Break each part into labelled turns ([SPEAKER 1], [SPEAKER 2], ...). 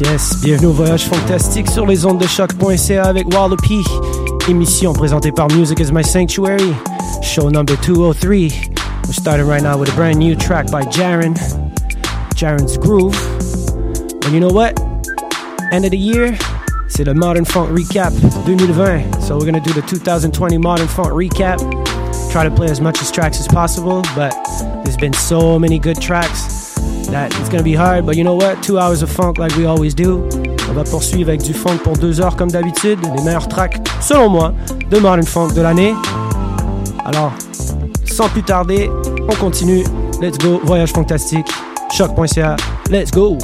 [SPEAKER 1] Yes. Bienvenue au voyage fantastique sur les ondes de choc.ca avec Wilder P. Émission présentée par Music is My Sanctuary. Show number 203. We're starting right now with a brand new track by Jaren. Jaren's Groove. And you know what? End of the year, c'est le Modern Funk Recap 2020. So we're gonna do the 2020 Modern Funk Recap. Try to play as much as tracks as possible, but there's been so many good tracks that it's gonna be hard, but you know what? Two hours of funk like we always do. On va poursuivre avec du funk pour deux heures comme d'habitude. Les meilleurs tracks, selon moi, de Modern Funk de l'année. Alors, sans plus tarder, on continue. Let's go, voyage fantastique. Choc.ca, let's go!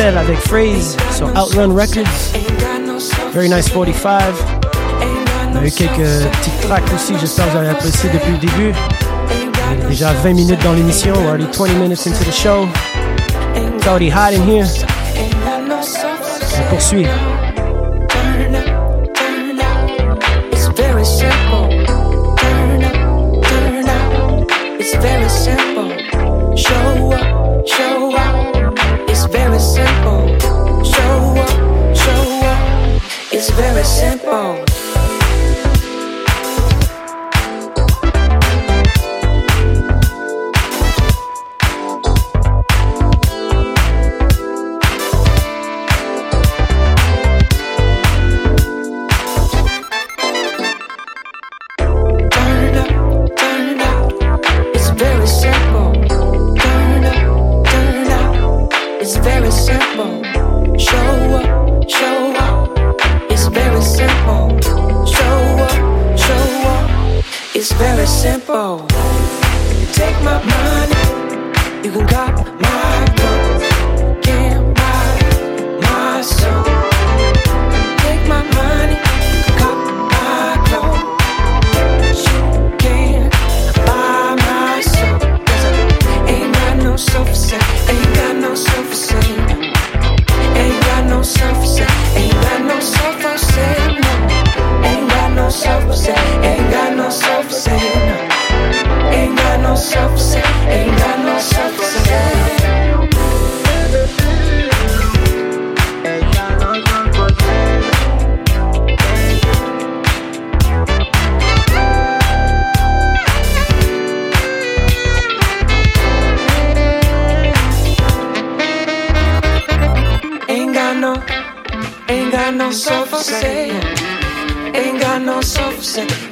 [SPEAKER 2] Avec Phrase sur Outrun Records. Very nice 45. On a eu quelques petites tracks aussi, j'espère que vous avez apprécié depuis le début. On est déjà 20 minutes dans l'émission, we're already 20 minutes into the show. It's already hot in here. On poursuit.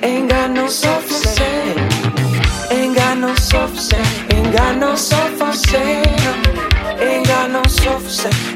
[SPEAKER 3] ain't got no soft set. Ain't got no soft set, ain't got no soft set. Ain't got no
[SPEAKER 4] soft.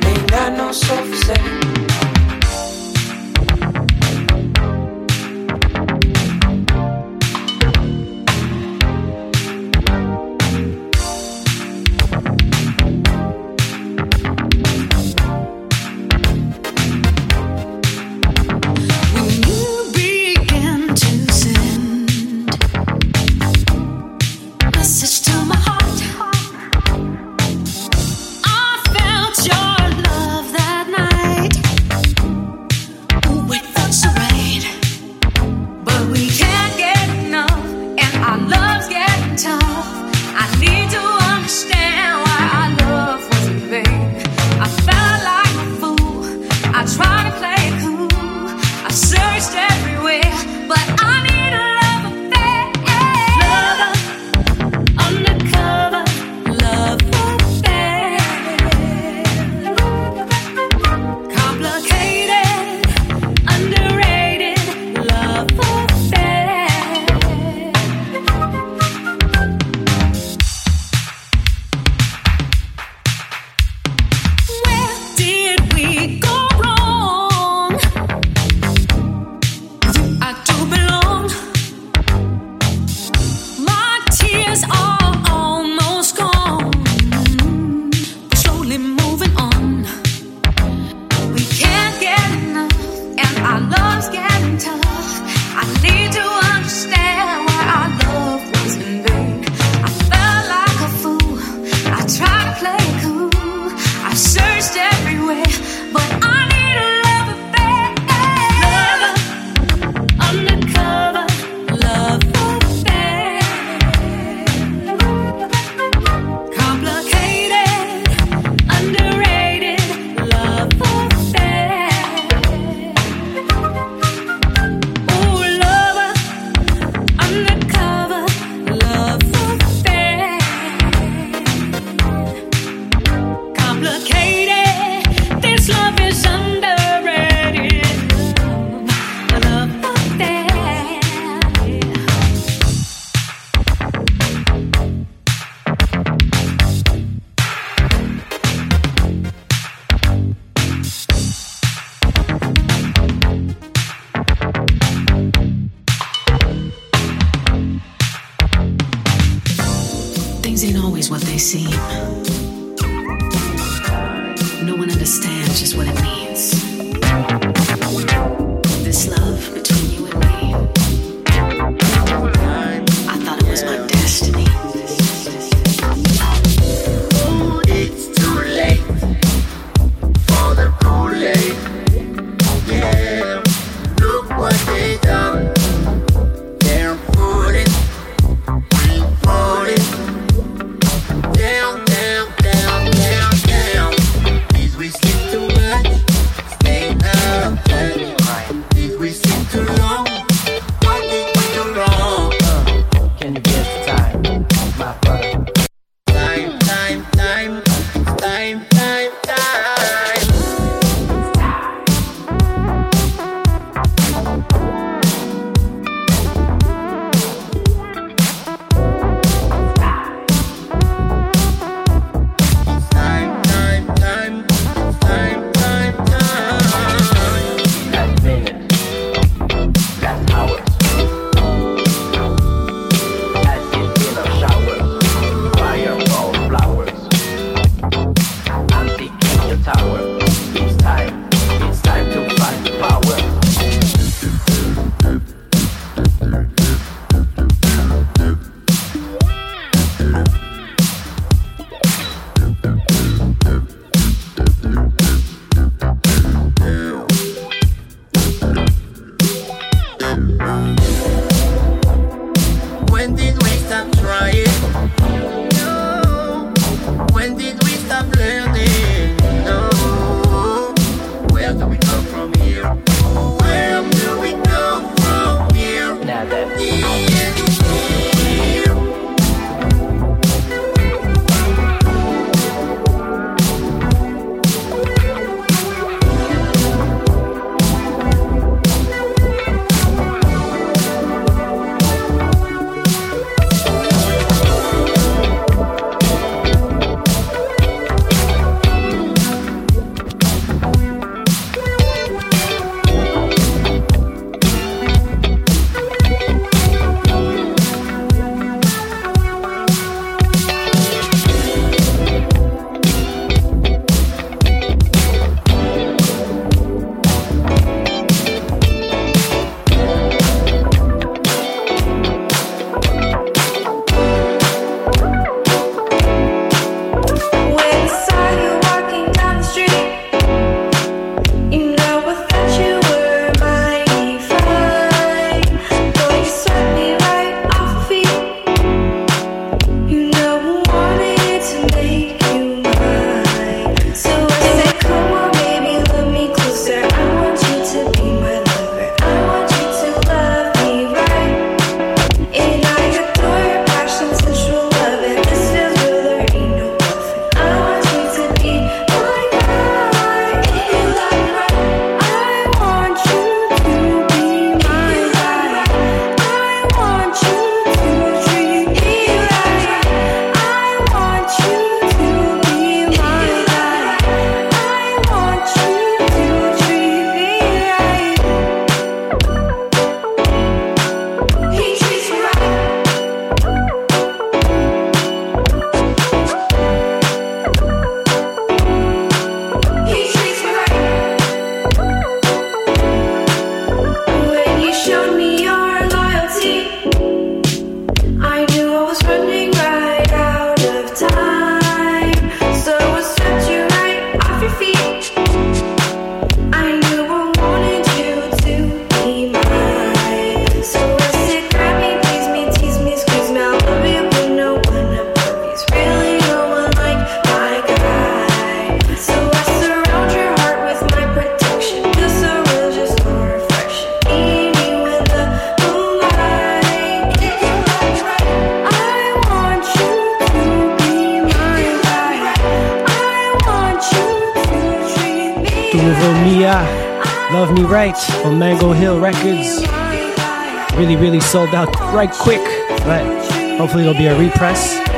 [SPEAKER 4] I'm
[SPEAKER 2] Love Me Right
[SPEAKER 1] on Mango Hill Records. Really, really sold out right quick, but hopefully it'll be a repress.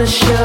[SPEAKER 2] The
[SPEAKER 5] show.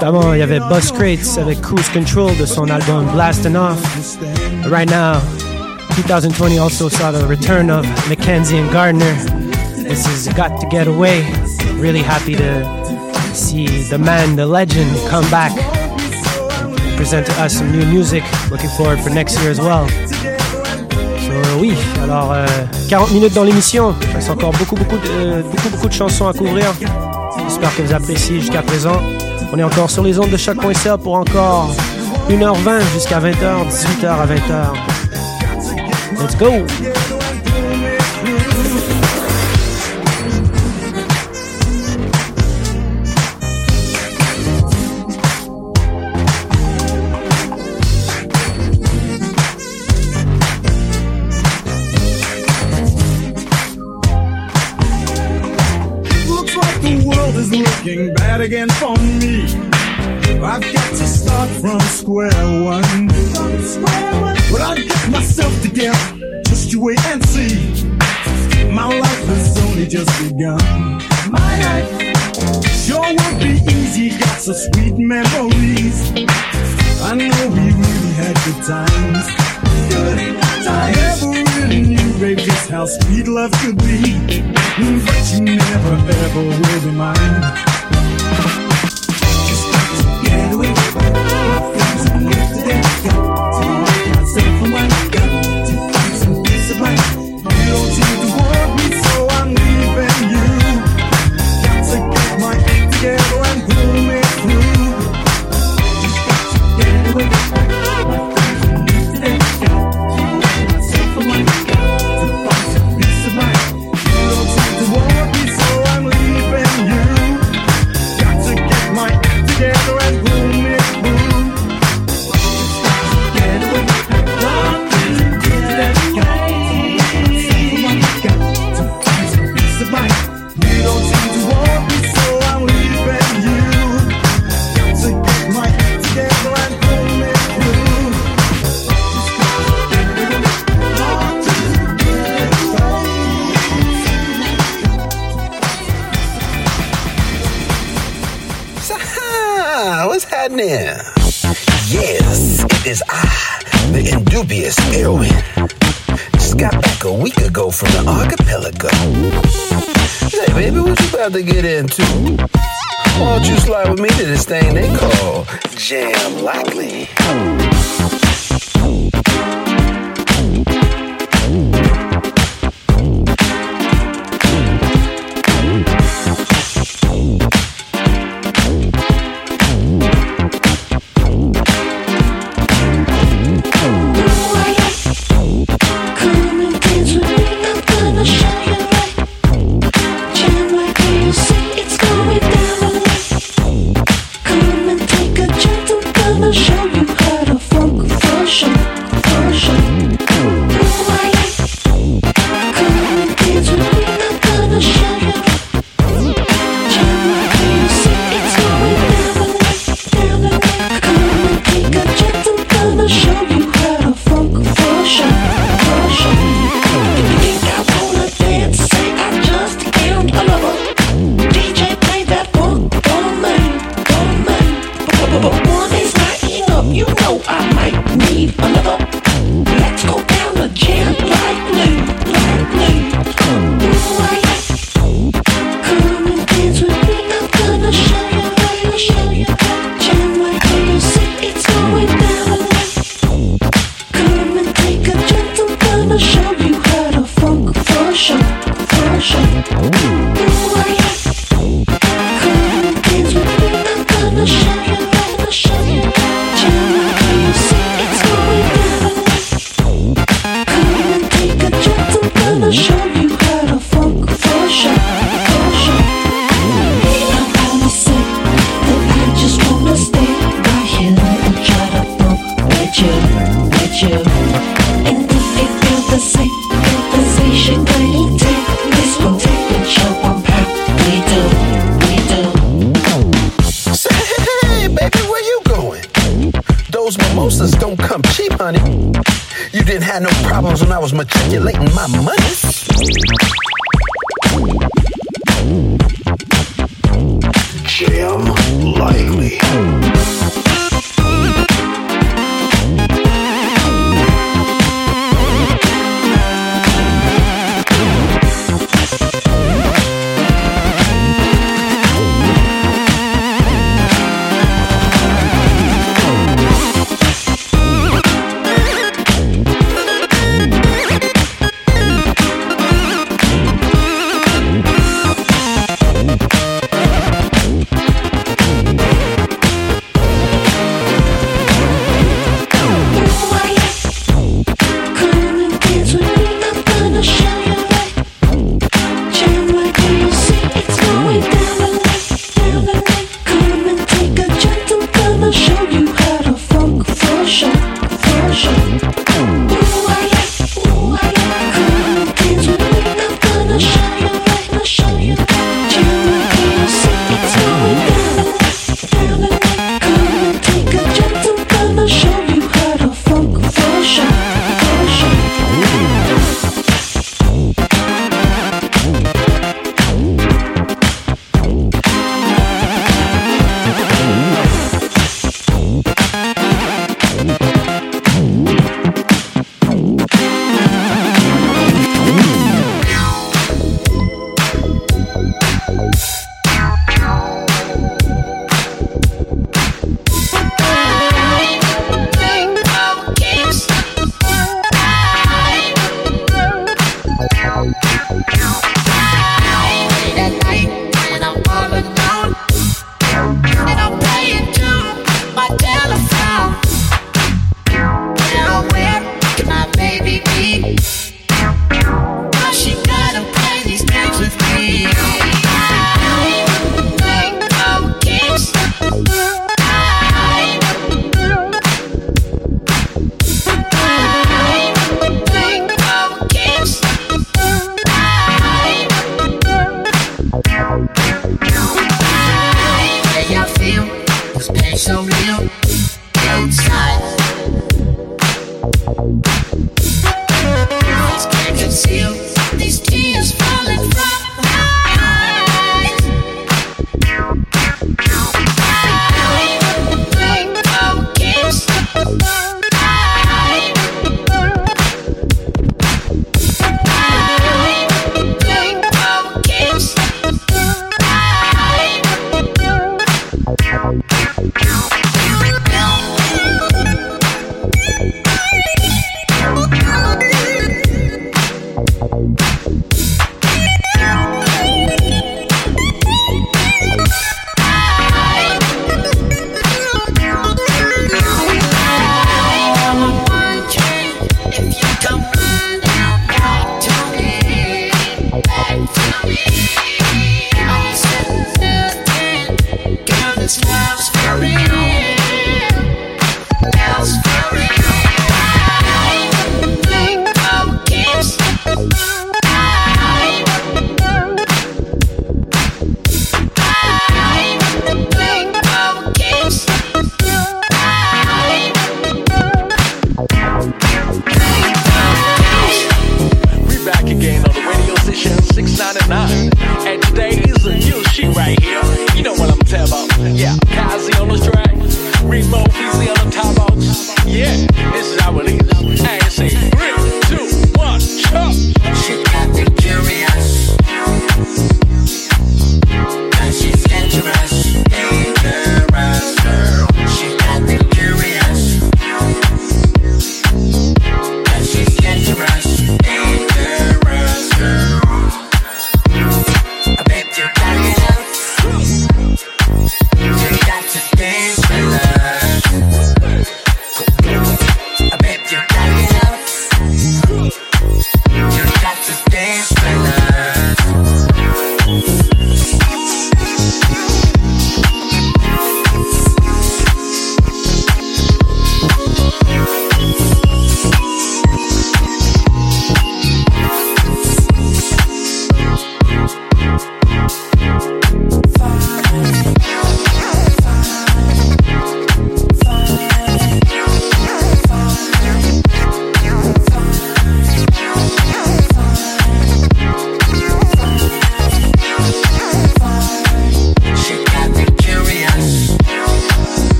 [SPEAKER 5] Justement, il y avait Bus Crates avec Cruise Control de son album Blasting Off. But right now, 2020 also saw the return of Mackenzie and Gardner. This is Got to Get Away. Really happy to see the man, the legend, come back and present to us some new music. Looking forward for next year as well. So oui, alors euh, 40 minutes dans l'émission. Il reste encore beaucoup beaucoup de, euh, beaucoup beaucoup de chansons à couvrir. J'espère que vous appréciez jusqu'à présent. On est encore sur les ondes de choc.ca pour encore 1h20 jusqu'à 20h, 18h à 20h. Let's go!
[SPEAKER 6] well.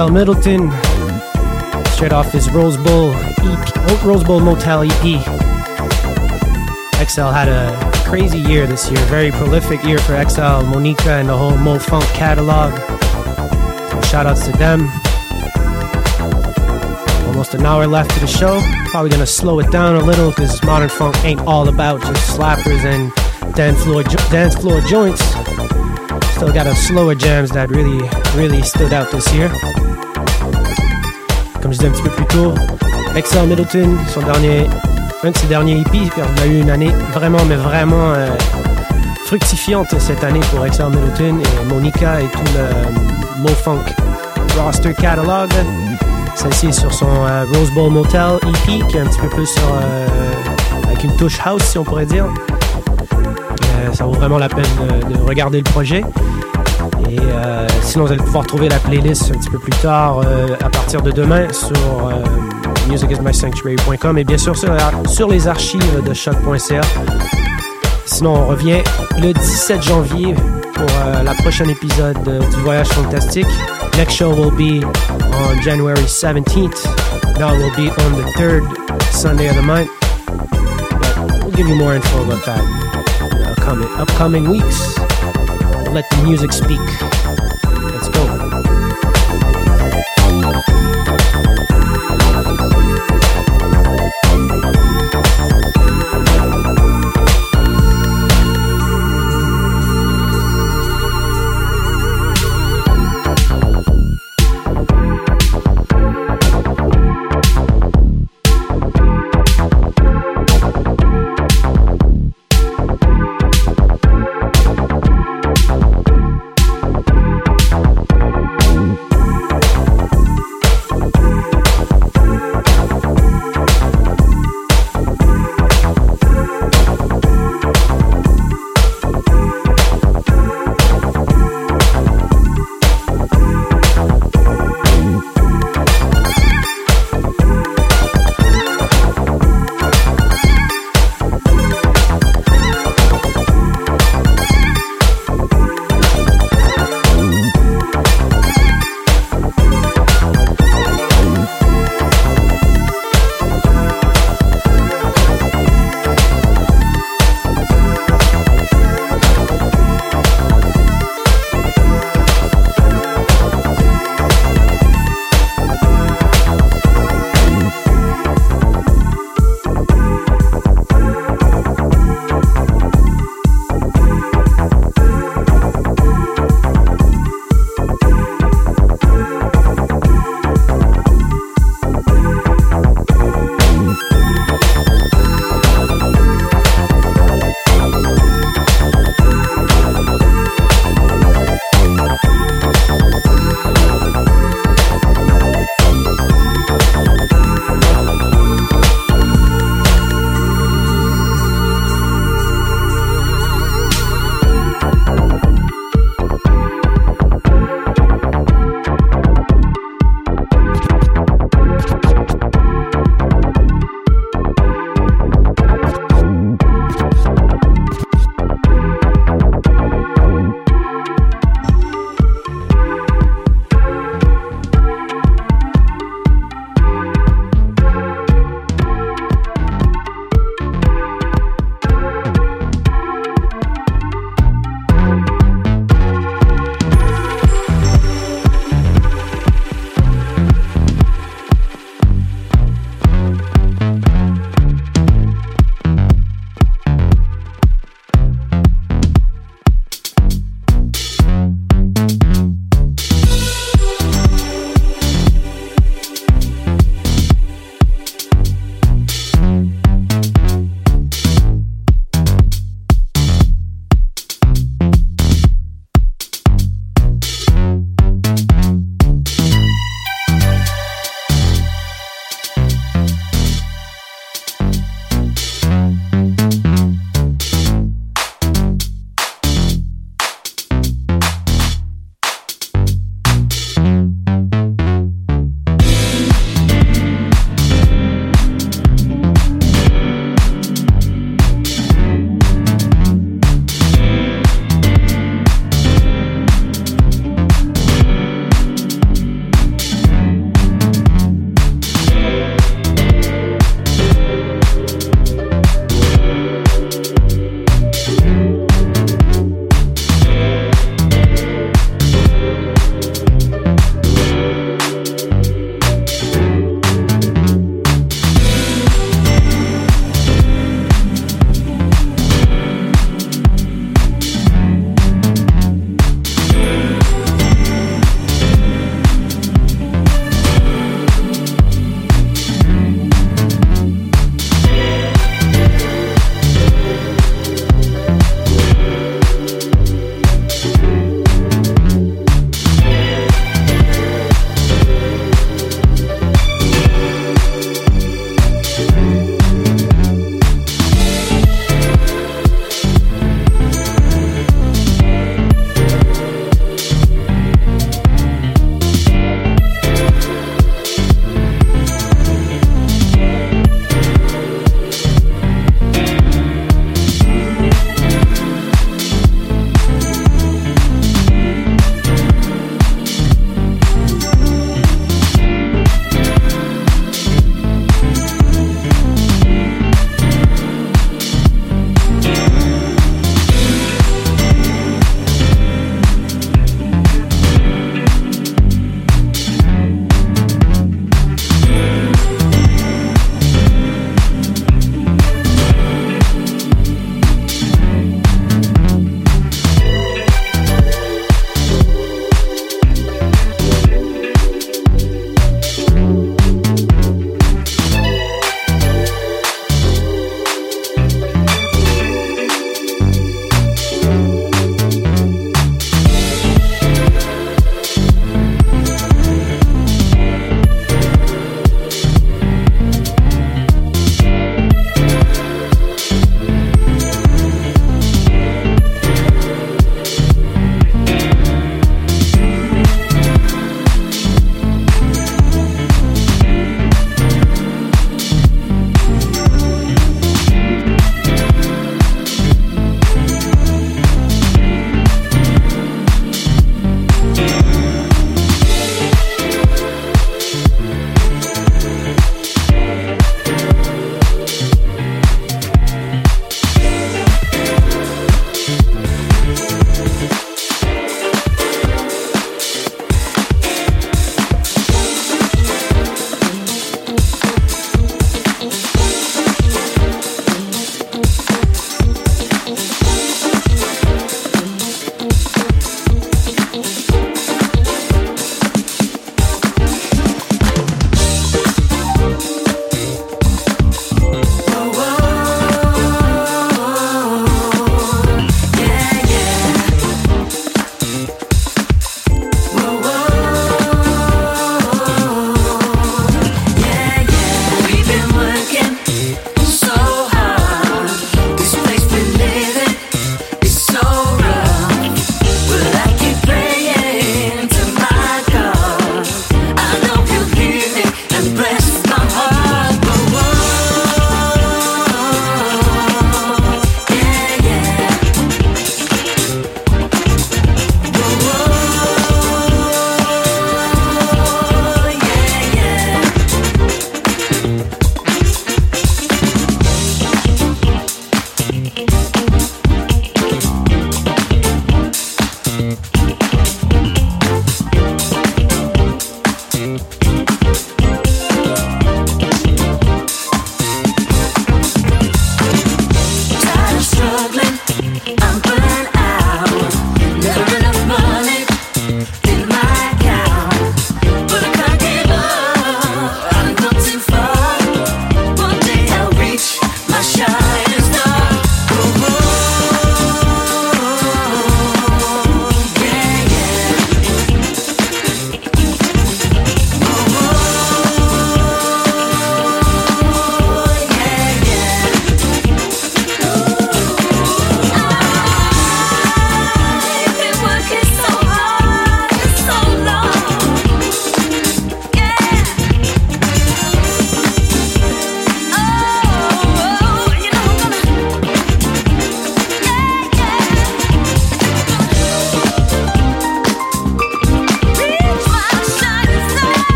[SPEAKER 6] XL Middleton, straight off his Rose Bowl EP, oh, Rose Bowl Motel EP. XL had a crazy year this year, very prolific year for XL, Monica, and the whole Mo Funk catalog. So shout outs to them.
[SPEAKER 1] Almost an hour left to the show. Probably gonna slow it down a little because modern funk ain't all about just slappers and dance floor jo- dance floor joints. Still got a slower jams that really really stood out this year. Comme je disais un petit peu plus tôt, Excel Middleton, son dernier, un de ses derniers hippies, il a eu une année vraiment mais vraiment euh, fructifiante cette année pour Excel Middleton et Monica et tout le euh, Mo Funk roster catalog. Celle-ci sur son euh, Rose Bowl Motel EP, qui est un petit peu plus avec une touche house, si on pourrait dire. Ça vaut vraiment la peine de regarder le projet. Et euh, sinon, vous allez pouvoir trouver la playlist un petit peu plus tard, euh, à partir de demain, sur euh, musicismysanctuary.com et bien sûr sur, les archives de choc.ca. Sinon, on revient le 17 janvier pour euh, la prochaine épisode du Voyage Fantastique. Next show will be on January 17th. That will be on the third Sunday of the month. But we'll give you more info about that uh, coming, upcoming weeks. Let the music speak.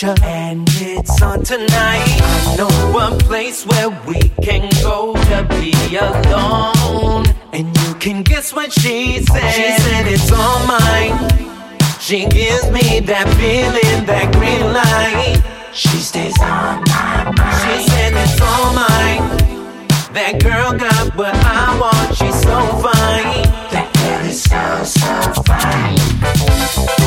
[SPEAKER 7] That pleasure, and it's on tonight. I know a place where we can go to be alone, and you can guess what she said. She said it's all mine. She gives me that feeling, that green light. She stays on my mind. She said it's all mine. That girl got what I want. She's so fine. That girl is so so fine.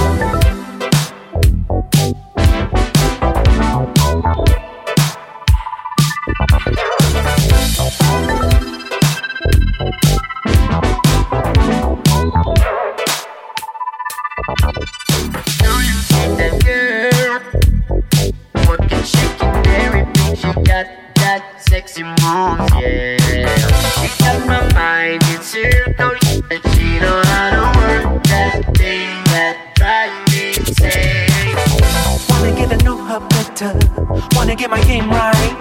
[SPEAKER 8] Moves, yeah. She got my mind in circles, and she know how to work that thing that drives me insane.
[SPEAKER 7] Wanna get to know her better. Wanna get my game right.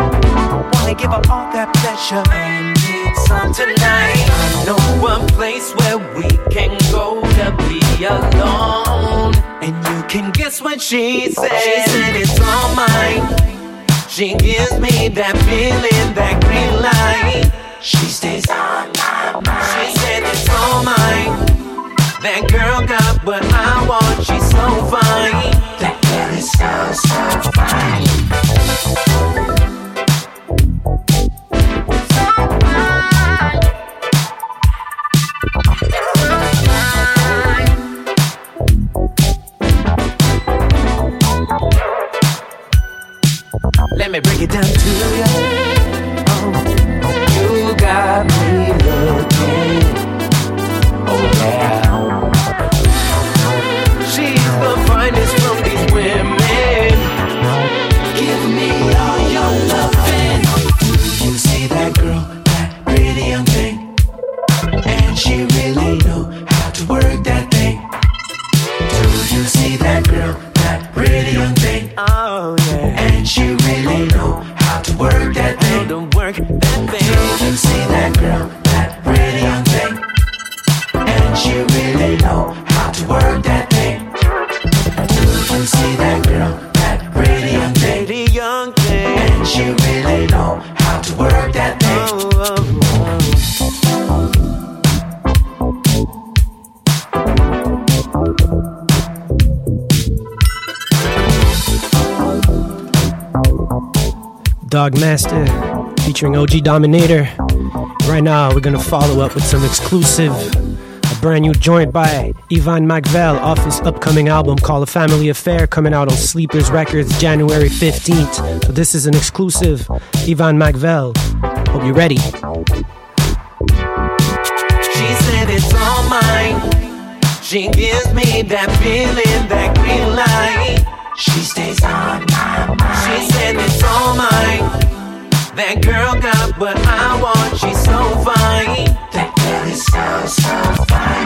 [SPEAKER 7] Wanna give her all that pleasure. And it's on tonight. I know a place where we can go to be alone. And you can guess what she said. She said it's all mine. She gives me that feeling, that green light. She stays on my mind. She said it's all mine. That girl got what I want. She's so fine. That girl is so so fine. Let me break it down to you. Oh, you got me looking. Oh yeah.
[SPEAKER 1] Dog Master featuring OG Dominator. Right now, we're gonna follow up with some exclusive, a brand new joint by Ivan Magvel off his upcoming album called A Family Affair, coming out on Sleepers Records January 15th. So, this is an exclusive, Ivan Magvel. Hope you're ready.
[SPEAKER 5] She said it's all mine. She gives me that feeling, that green light. She stays on my mind. She said it's all mine. That girl got what I want. She's so fine. That girl is so so fine.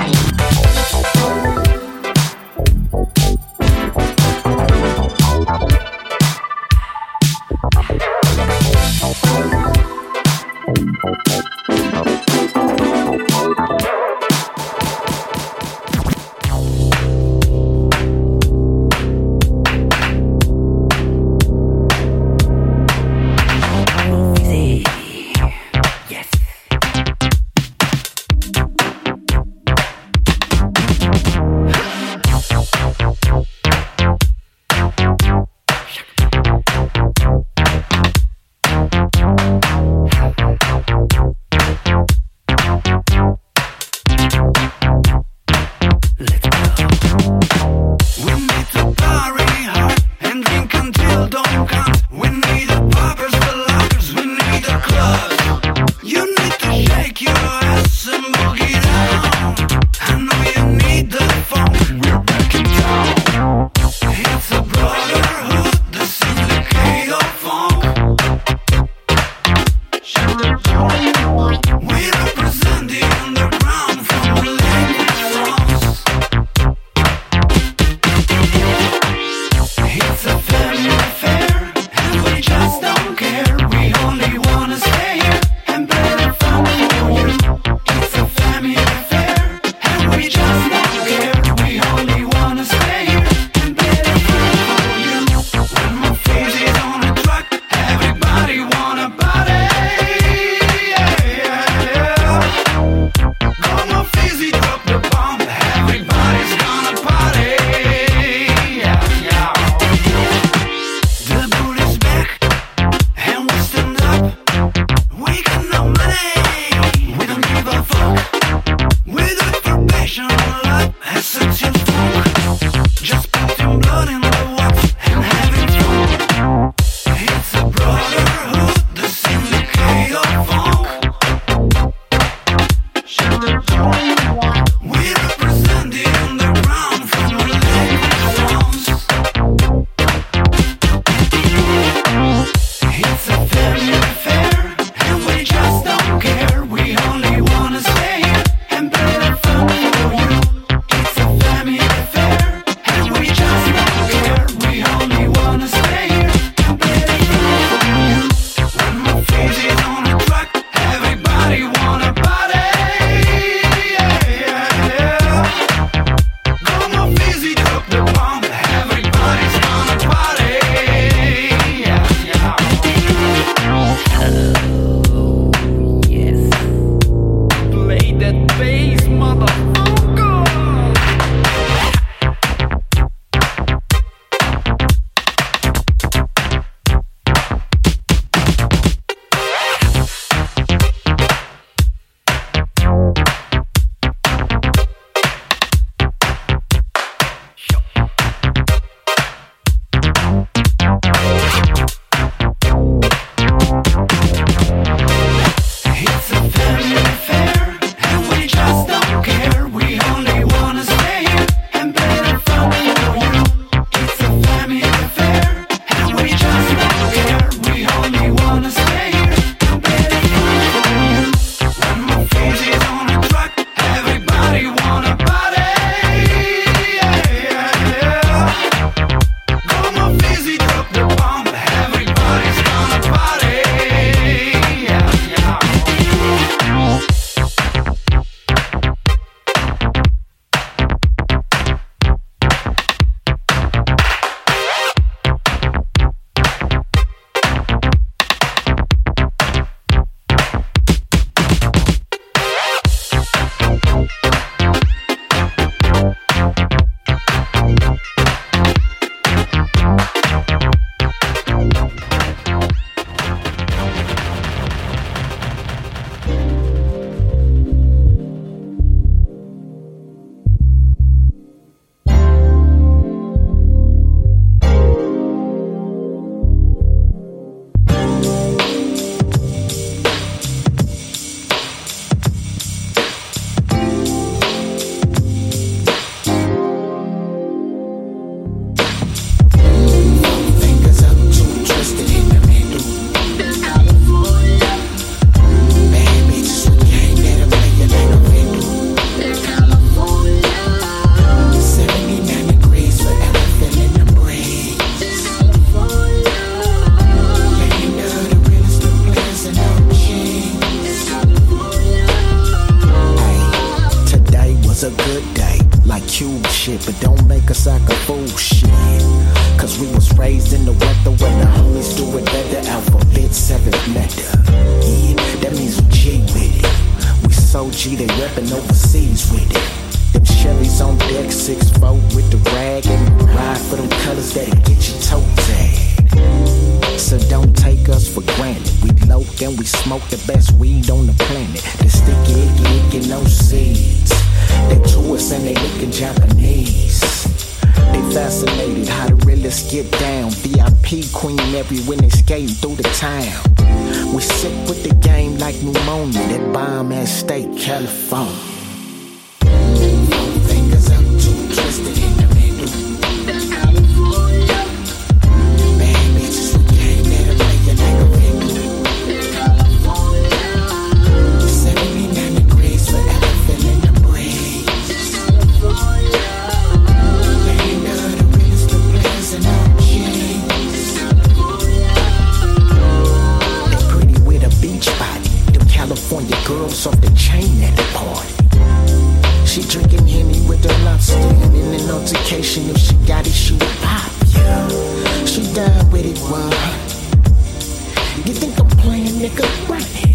[SPEAKER 9] Think I'm playing, nigga? Right.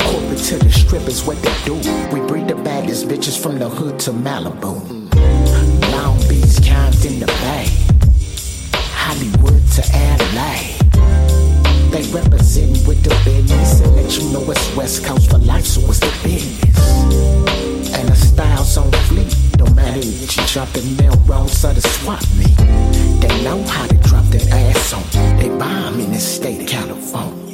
[SPEAKER 9] Corporate to the strip is what they do. We breed the baddest bitches from the hood to Malibu. Long Beach, Compton, the Bay. Hollywood to LA. They representing with the business and let you know it's West Coast for life, so it's the business. And the styles on fleek. Don't matter if you drop the Melrose or the swap me. They know how to drop that ass on. They bomb in the state of California.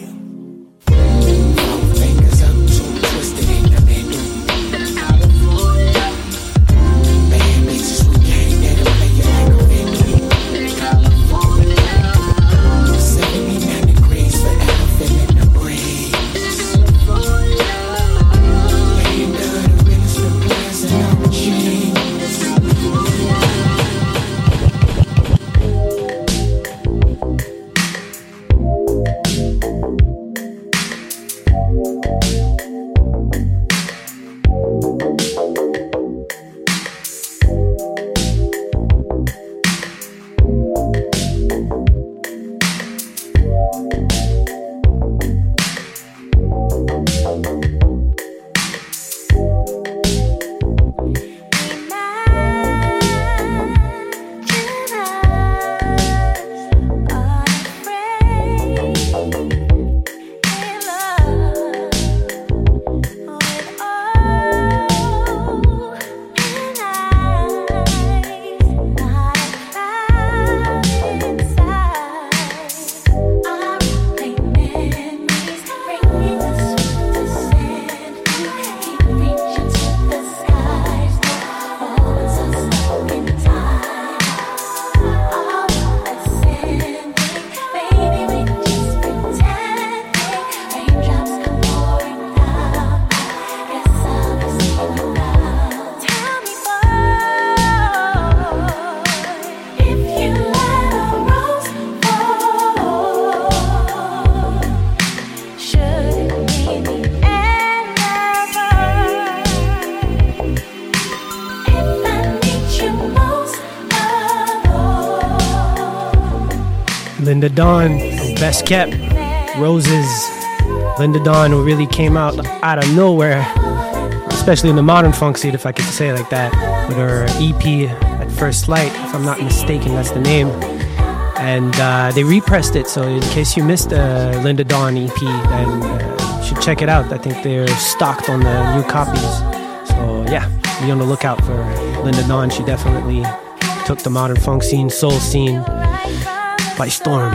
[SPEAKER 1] Best. Roses. Linda Dawn, who really came out out of nowhere, especially in the modern funk scene, if I could say it like that, with her EP at First Light, if I'm not mistaken, that's the name. And uh, they repressed it, so in case you missed the Linda Dawn EP, then uh, you should check it out. I think they're stocked on the new copies. So yeah, be on the lookout for Linda Dawn. She definitely took the modern funk scene, soul scene by storm.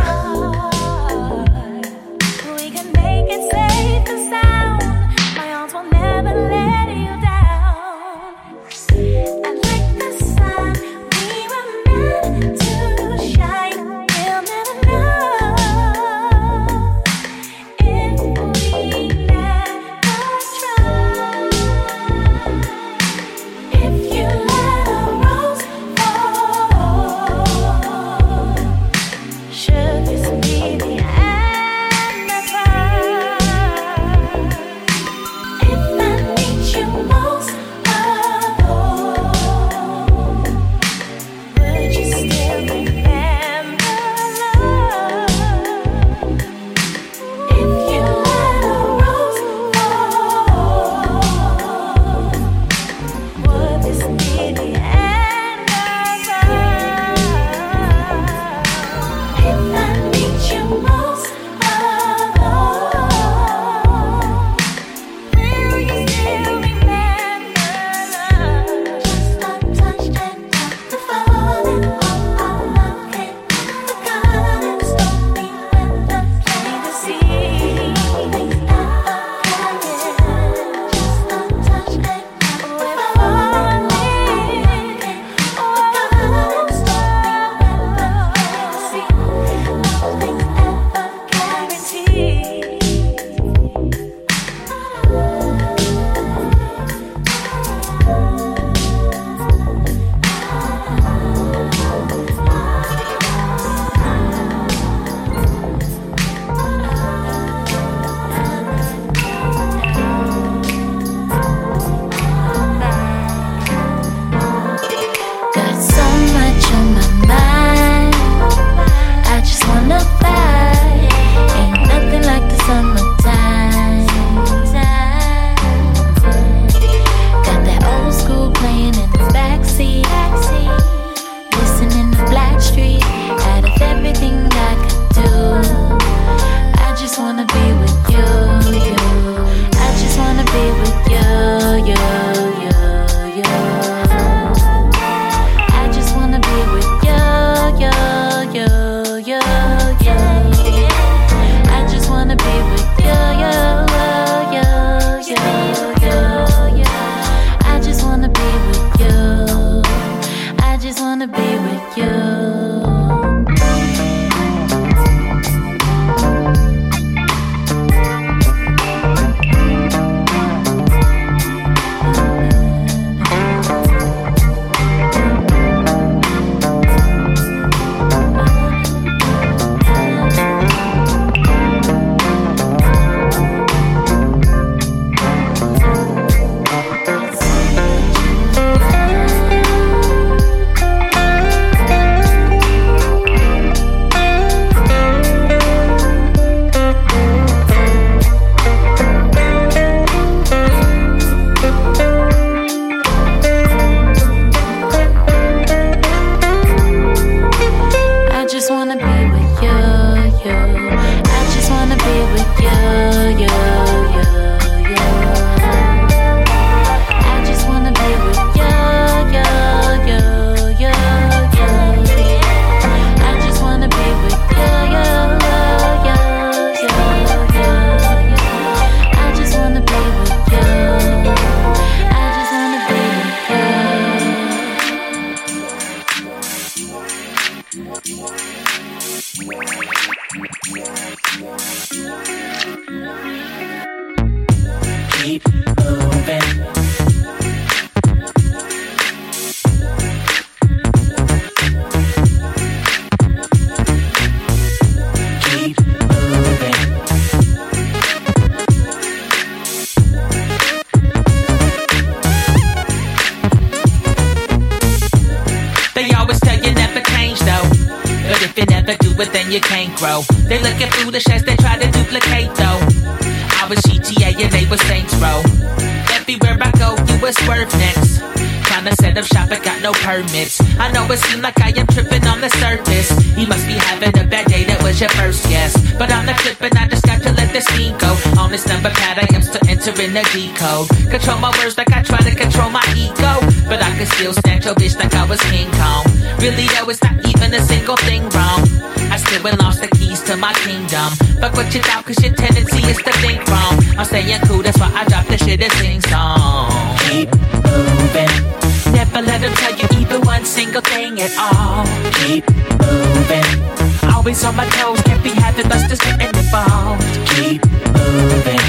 [SPEAKER 7] Were Saints Row. Everywhere I go, you was swerve next. Tryna set up shop, but got no permits. I know it seems like I am tripping on the surface. You must be having a bad day, that was your first guess. But I'm not tripping, I just got to let the steam go. On this number pad, I am still entering the G code. Control my words like I try to control my ego. But I can still snatch your bitch like I was King Kong. Really though, it's not even a single thing wrong. I still ain't lost the keys to my kingdom. Fuck what you thought, cause your tendency is to think wrong. I'm staying cool, that's why I drop the shit and sing song. Keep moving. Never let them tell you even one single thing at all. Keep moving. Always on my toes, can't be having busters getting involved. Keep moving.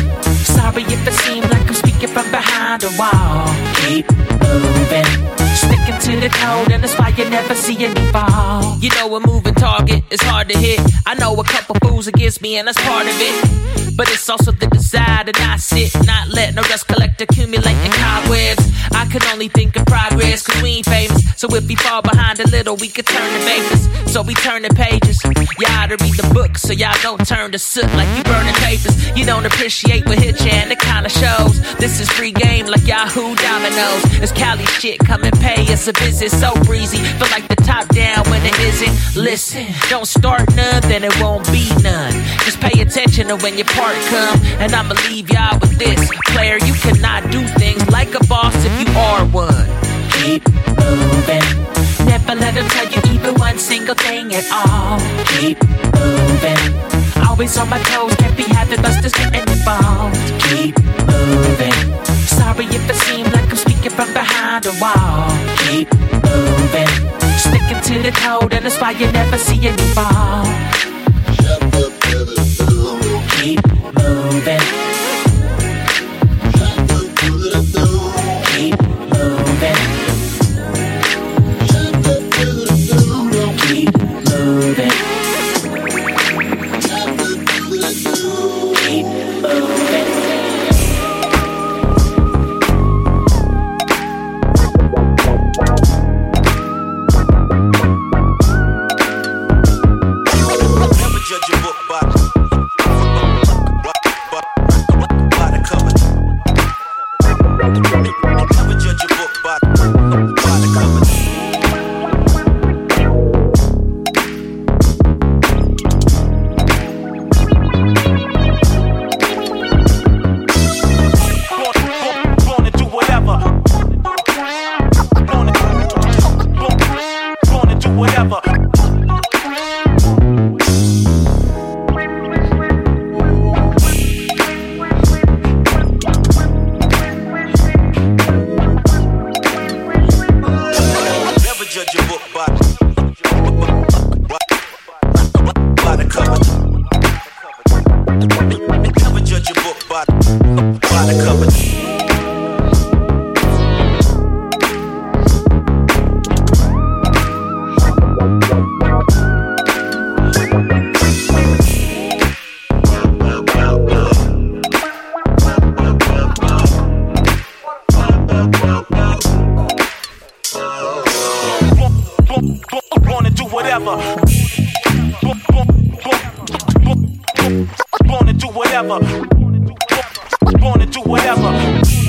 [SPEAKER 7] Sorry if it seems like I'm speaking from behind a wall. Keep moving. Sticking to the code, and that's why you never see any fall. You know, a moving target is hard to hit. I know a couple fools against me, and that's part of it. But it's also the desire to not sit, not let no dust collect, accumulating cobwebs. I can only think of progress, cause we ain't famous. So if we fall behind a little, we could turn to vapors. So we turn the pages. Y'all to read the book, so y'all don't turn to soot like you burning papers. You don't appreciate what hit you and the kind of shows. This is free game like Yahoo Dominoes. It's Cali shit, come and pay a visit. So breezy, feel like the top down when it isn't. Listen, don't start none, then it won't be none. Just pay attention to when your part come, and I'ma leave y'all with this. Player, you cannot do things like a boss if you are one. Keep moving. Never let them tell you even one single thing at all. Keep moving. Always on my toes, can't be having busters getting involved. Keep moving. Sorry if it seems like I'm speaking from behind a wall. Keep moving. Sticking to the code, and that's why you never see any fall.
[SPEAKER 6] Gonna do whatever.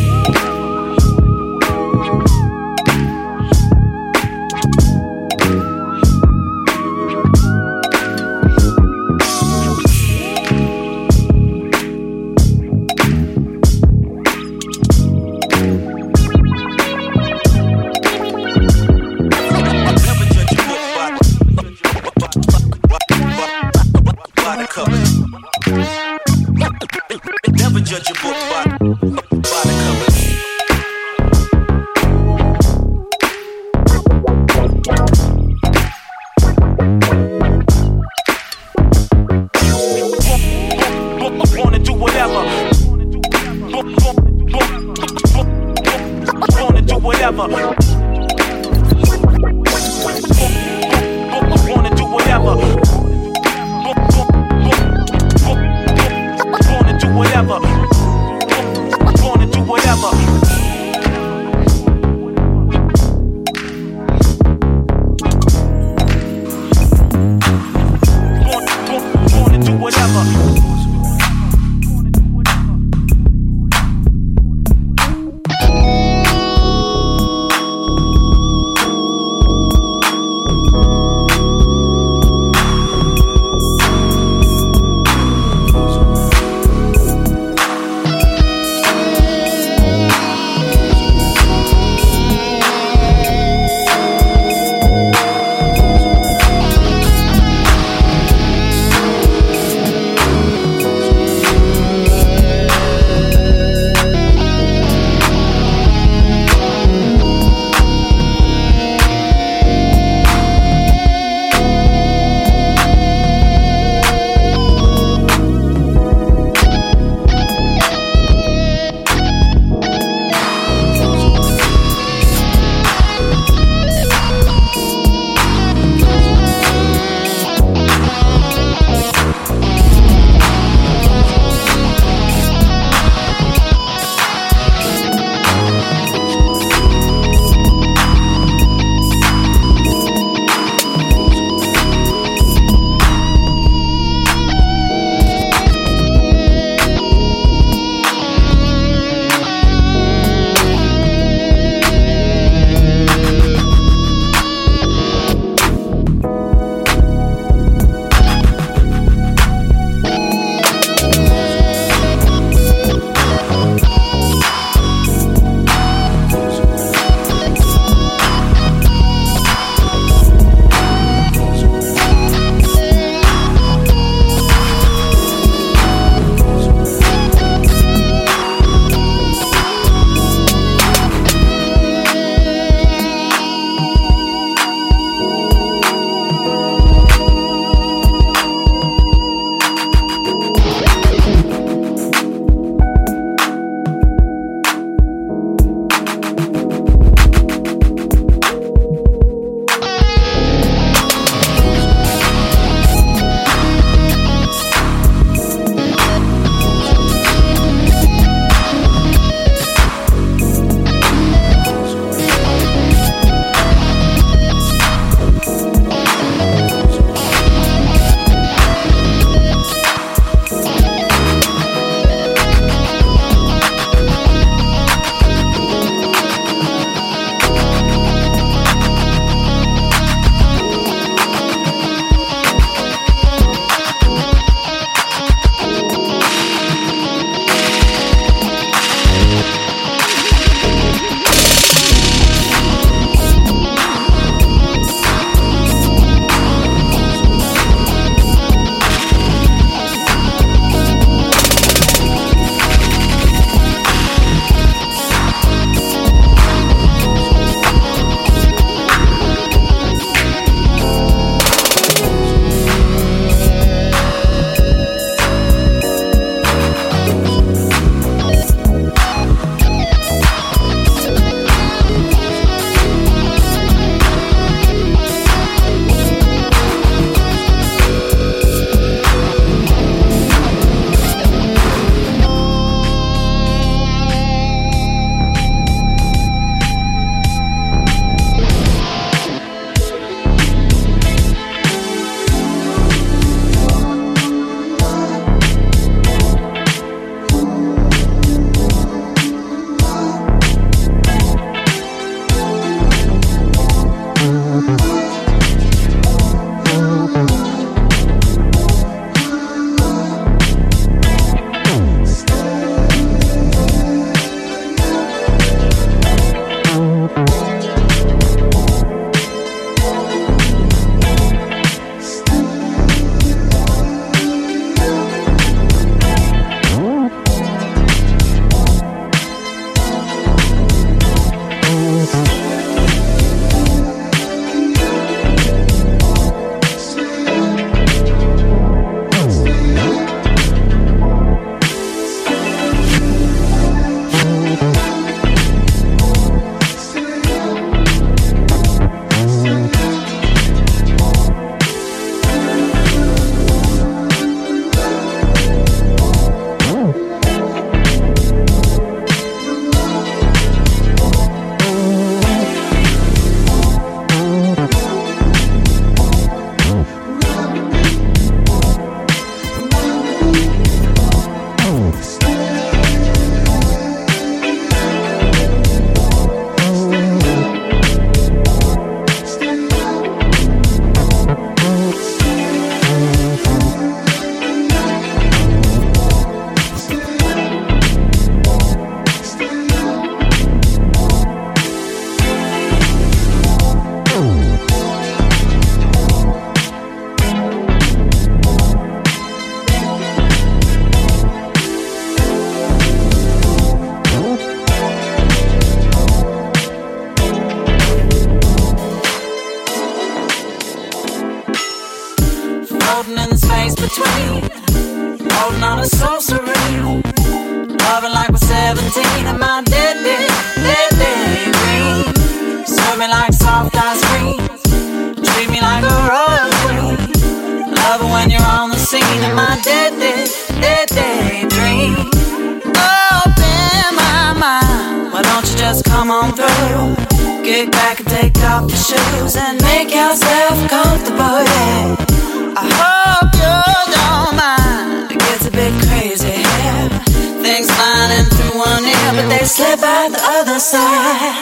[SPEAKER 10] Flying through one ear, but they slip out the other side.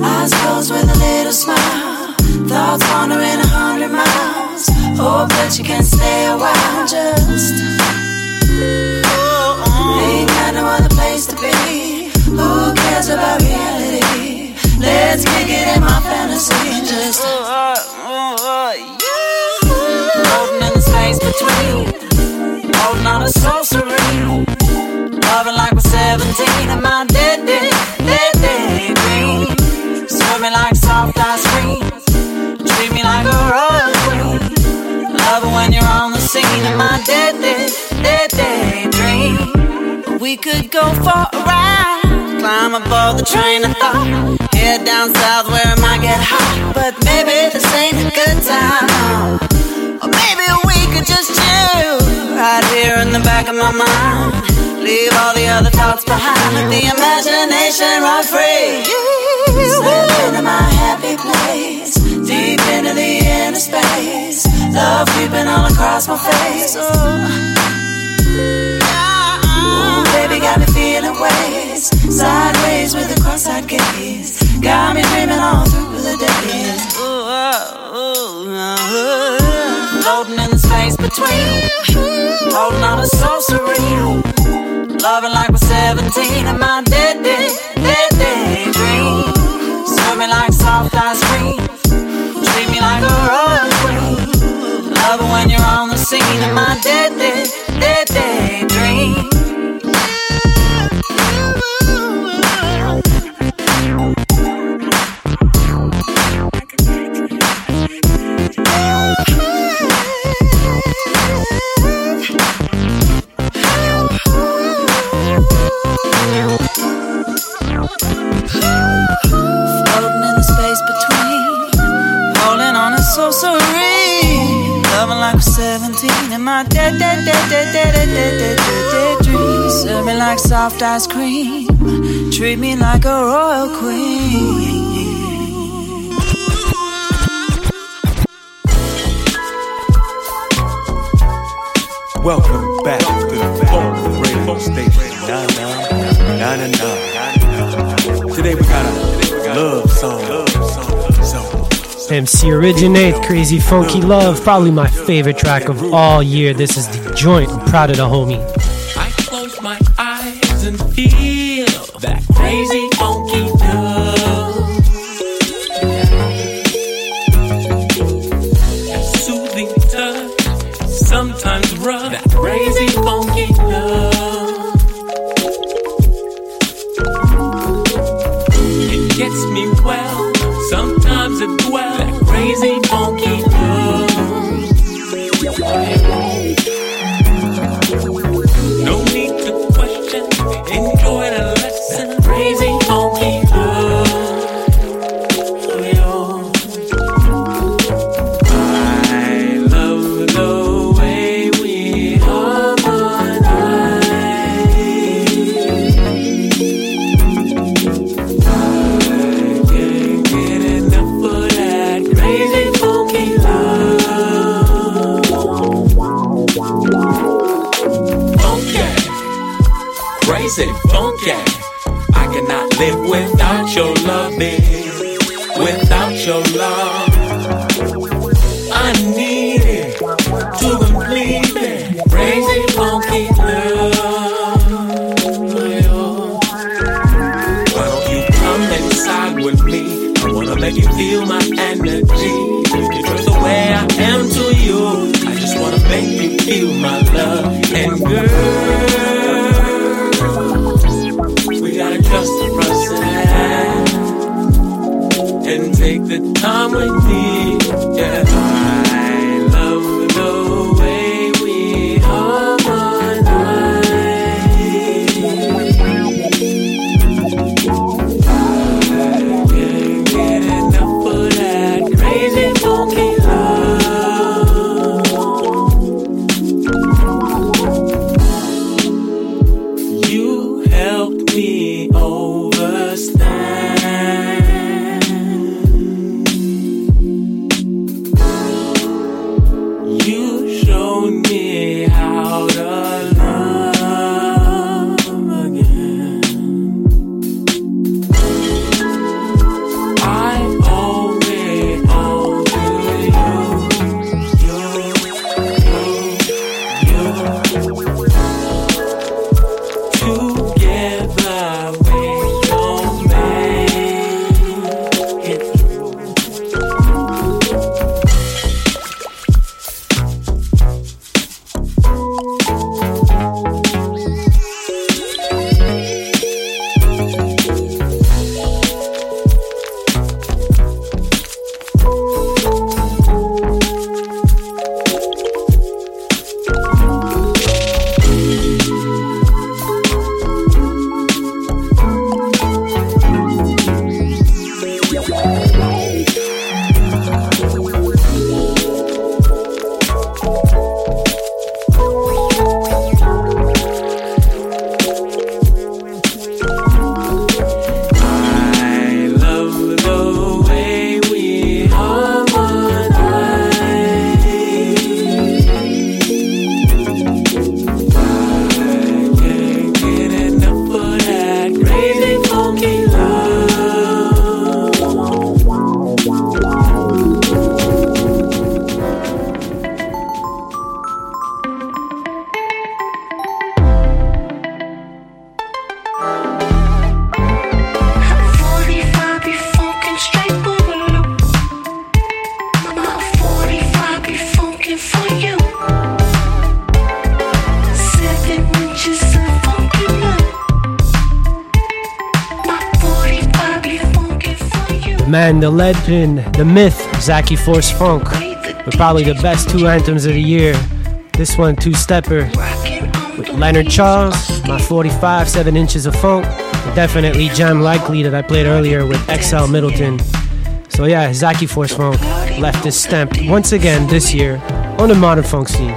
[SPEAKER 10] Eyes closed with a little smile. Thoughts wandering a hundred miles. Hope that you can stay a while. Just ain't got no other place to be. Who cares about reality? Let's kick it in my fantasy and just uh, uh, floating in the space between. Holding on to sorcery. Loving like we're 17 in my dead, dead, dead, dead. Serve me like soft ice cream. Treat me like a royal queen. Love it when you're on the scene in my dead, dead, dead, dead dream. We could go for a ride. Climb aboard the train of thought. Head down south where it might get hot. But maybe this ain't a good time. Or maybe we could just chill right here in the back of my mind. Leave all the other thoughts behind. Let the imagination run free. Slip into my happy place. Deep into the inner space. Love creeping all across my face. Ooh, baby got me feeling ways. Sideways with a cross-eyed gaze. Got me dreaming all through the uh, floating in the space between. Holding on to sorcery. Loving like we're 17 in my dead, day, dead, dead dream. Serve me like soft ice cream. Treat me like a royal queen. It when you're on the scene in my dead, dead, dead, dead Floating in the space between. Rolling on a sorcery. Loving like we're 17 in my dead, dead, dead, dead, dead, dead, dead, dead, dead, dead dreams. Serve me like soft ice cream. Treat me like a royal queen.
[SPEAKER 6] Welcome back to the Funk Radio Station. Nah, nah, nah, nah, nah. Today we got a love song.
[SPEAKER 1] MC Originate, Crazy Funky Love, probably my favorite track of all year. This is the joint. I'm proud of the homie.
[SPEAKER 11] I close my eyes and feel that crazy crazy funky. I cannot live without your love. Without your love, I need it to complete it. Crazy funky love. Why don't you come inside with me? I wanna make you feel my energy. You trust the way I am to you. I just wanna make you feel my good time with me.
[SPEAKER 12] Zackey Force Funk with probably the best two anthems of the year. This one, Two Stepper, with Leonard Charles, my 45, 7 inches of funk. Definitely Jam Likely that I played earlier with XL Middleton. So yeah, Zackey Force Funk left his stamp once again this year on the modern funk scene.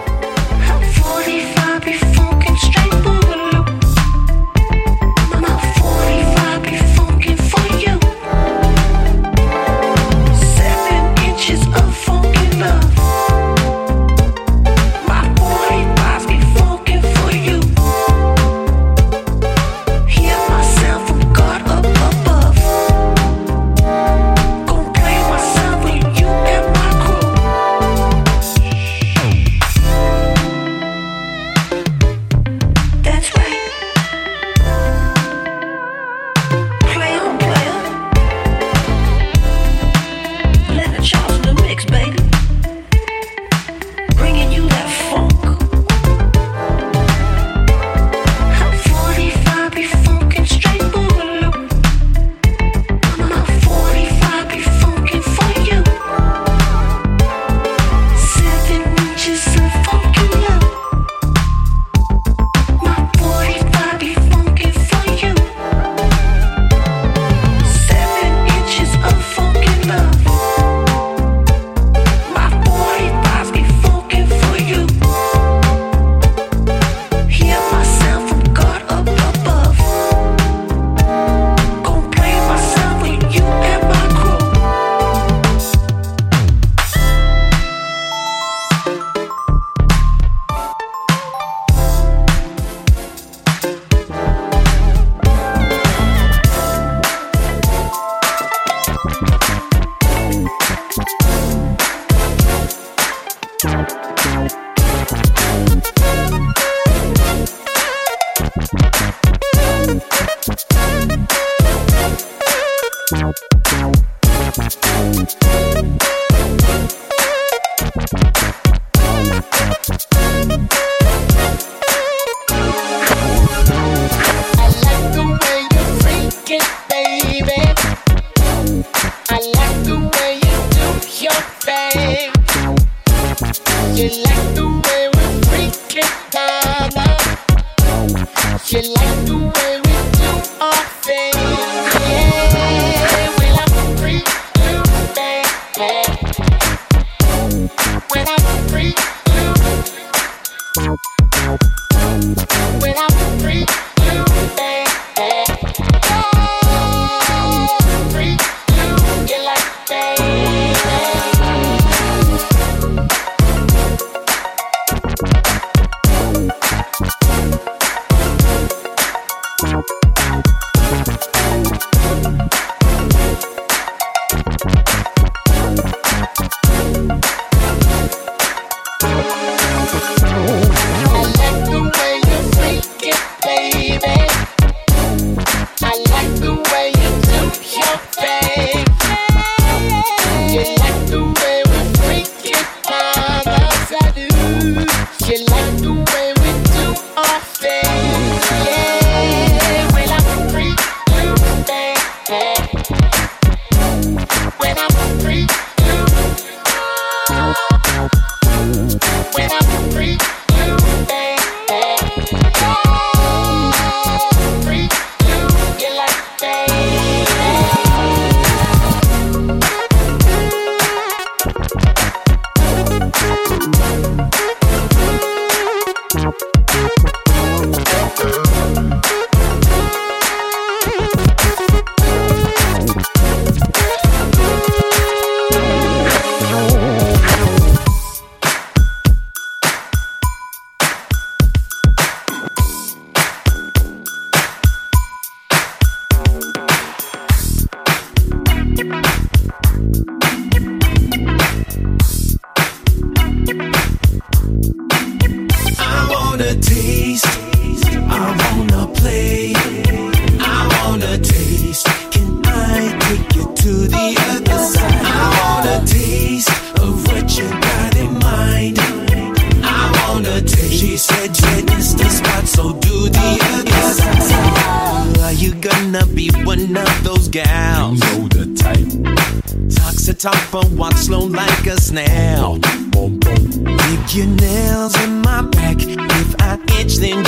[SPEAKER 13] top and walk slow like a snail. Dig your nails in my back. If I itch, then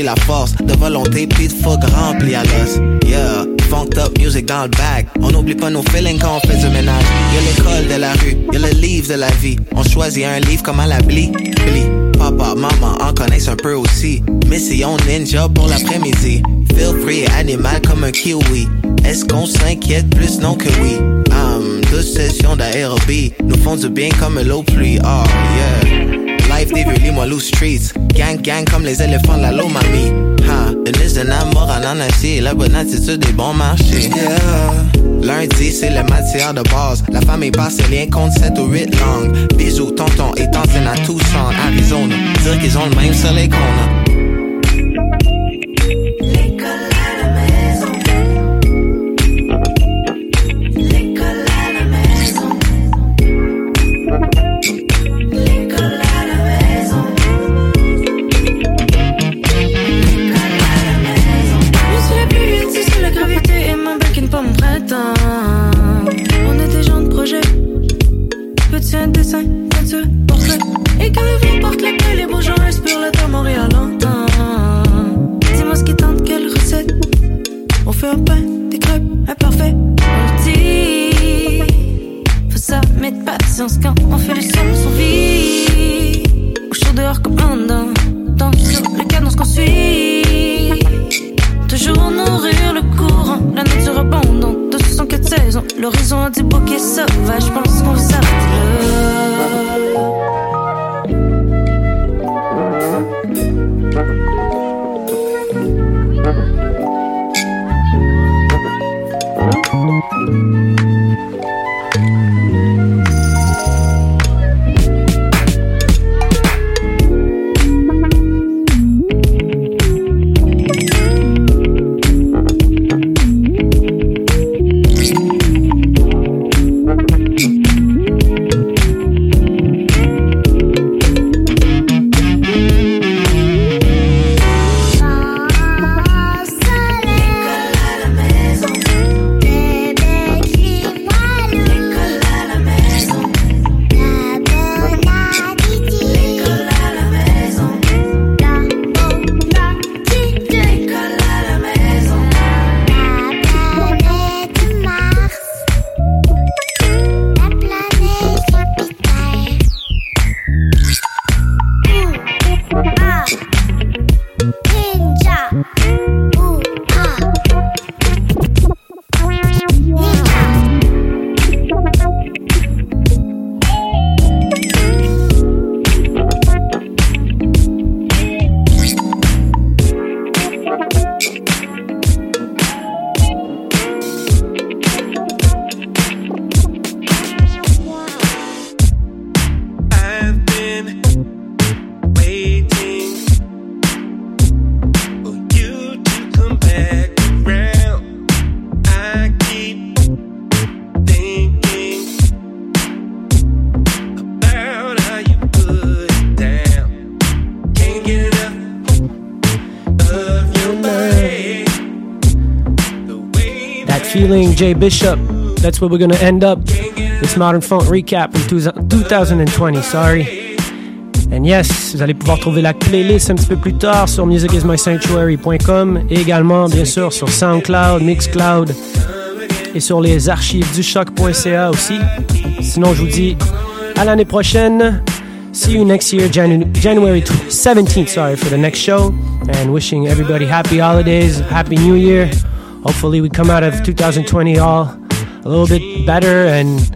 [SPEAKER 14] la force. De volonté puis de fougue rempli à l'os. Yeah, funked up music dans le bag. On n'oublie pas nos feelings quand on fait du ménage. Y'a l'école de la rue, y'a le livre de la vie. On choisit un livre comme à la bli, bli. Papa, maman en connaissent un peu aussi. Mission ninja pour l'après-midi. Feel free, animal comme un kiwi. Est-ce qu'on s'inquiète plus? Non que oui? Um, deux sessions d'ARB nous font du bien comme l'eau pluie. Oh yeah. Life des vieux moi loose streets. Gang gang comme les éléphants la Lomami. Ha, une liste de amour en. La bonne attitude des bons marchés. Yeah. Lundi, c'est la matière de base. La famille passe ses liens contre 7 ou 8 langues. Bisous, tonton et tante à Tucson, Arizona. Dire qu'ils ont le même soleil qu'on a.
[SPEAKER 2] on fait le son sans vie. Au dehors comme un dent. Dans sur le cadence qu'on suit. Toujours nourrir le courant, la nature abondante de 64 saisons. L'horizon a des bouquets sauvages, je pense qu'on
[SPEAKER 1] Bishop. That's where we're gonna end up this modern funk recap from 2020. Sorry. And yes, vous allez pouvoir trouver la playlist un petit peu plus tard sur musicismysanctuary.com et également, bien sûr, sur SoundCloud, Mixcloud et sur les archives du choq.ca aussi. Sinon, je vous dis à l'année prochaine. See you next year, Janu- January 17th, sorry, for the next show. And wishing everybody happy holidays, happy new year. Hopefully, we come out of 2020 all a little bit better and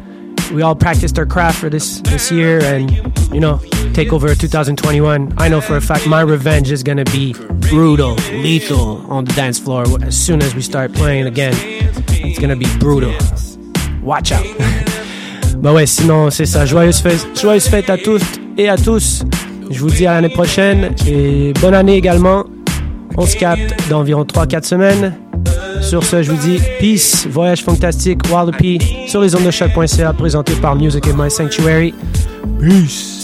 [SPEAKER 1] we all practiced our craft for this this year and you know take over 2021 i know for a fact my revenge is gonna be brutal lethal on the dance floor as soon as we start playing again. It's gonna be brutal. Watch out. Bah ouais sinon c'est ça. Joyeuse fête joyeuse fête à tous et à tous. Je vous dis à l'année prochaine et bonne année également. On se capte dans environ 3-4 semaines. Sur ce, je vous dis peace, voyage fantastique, wild Wallopy, sur les ondes de choc.ca, présenté par Music in My Sanctuary. Peace!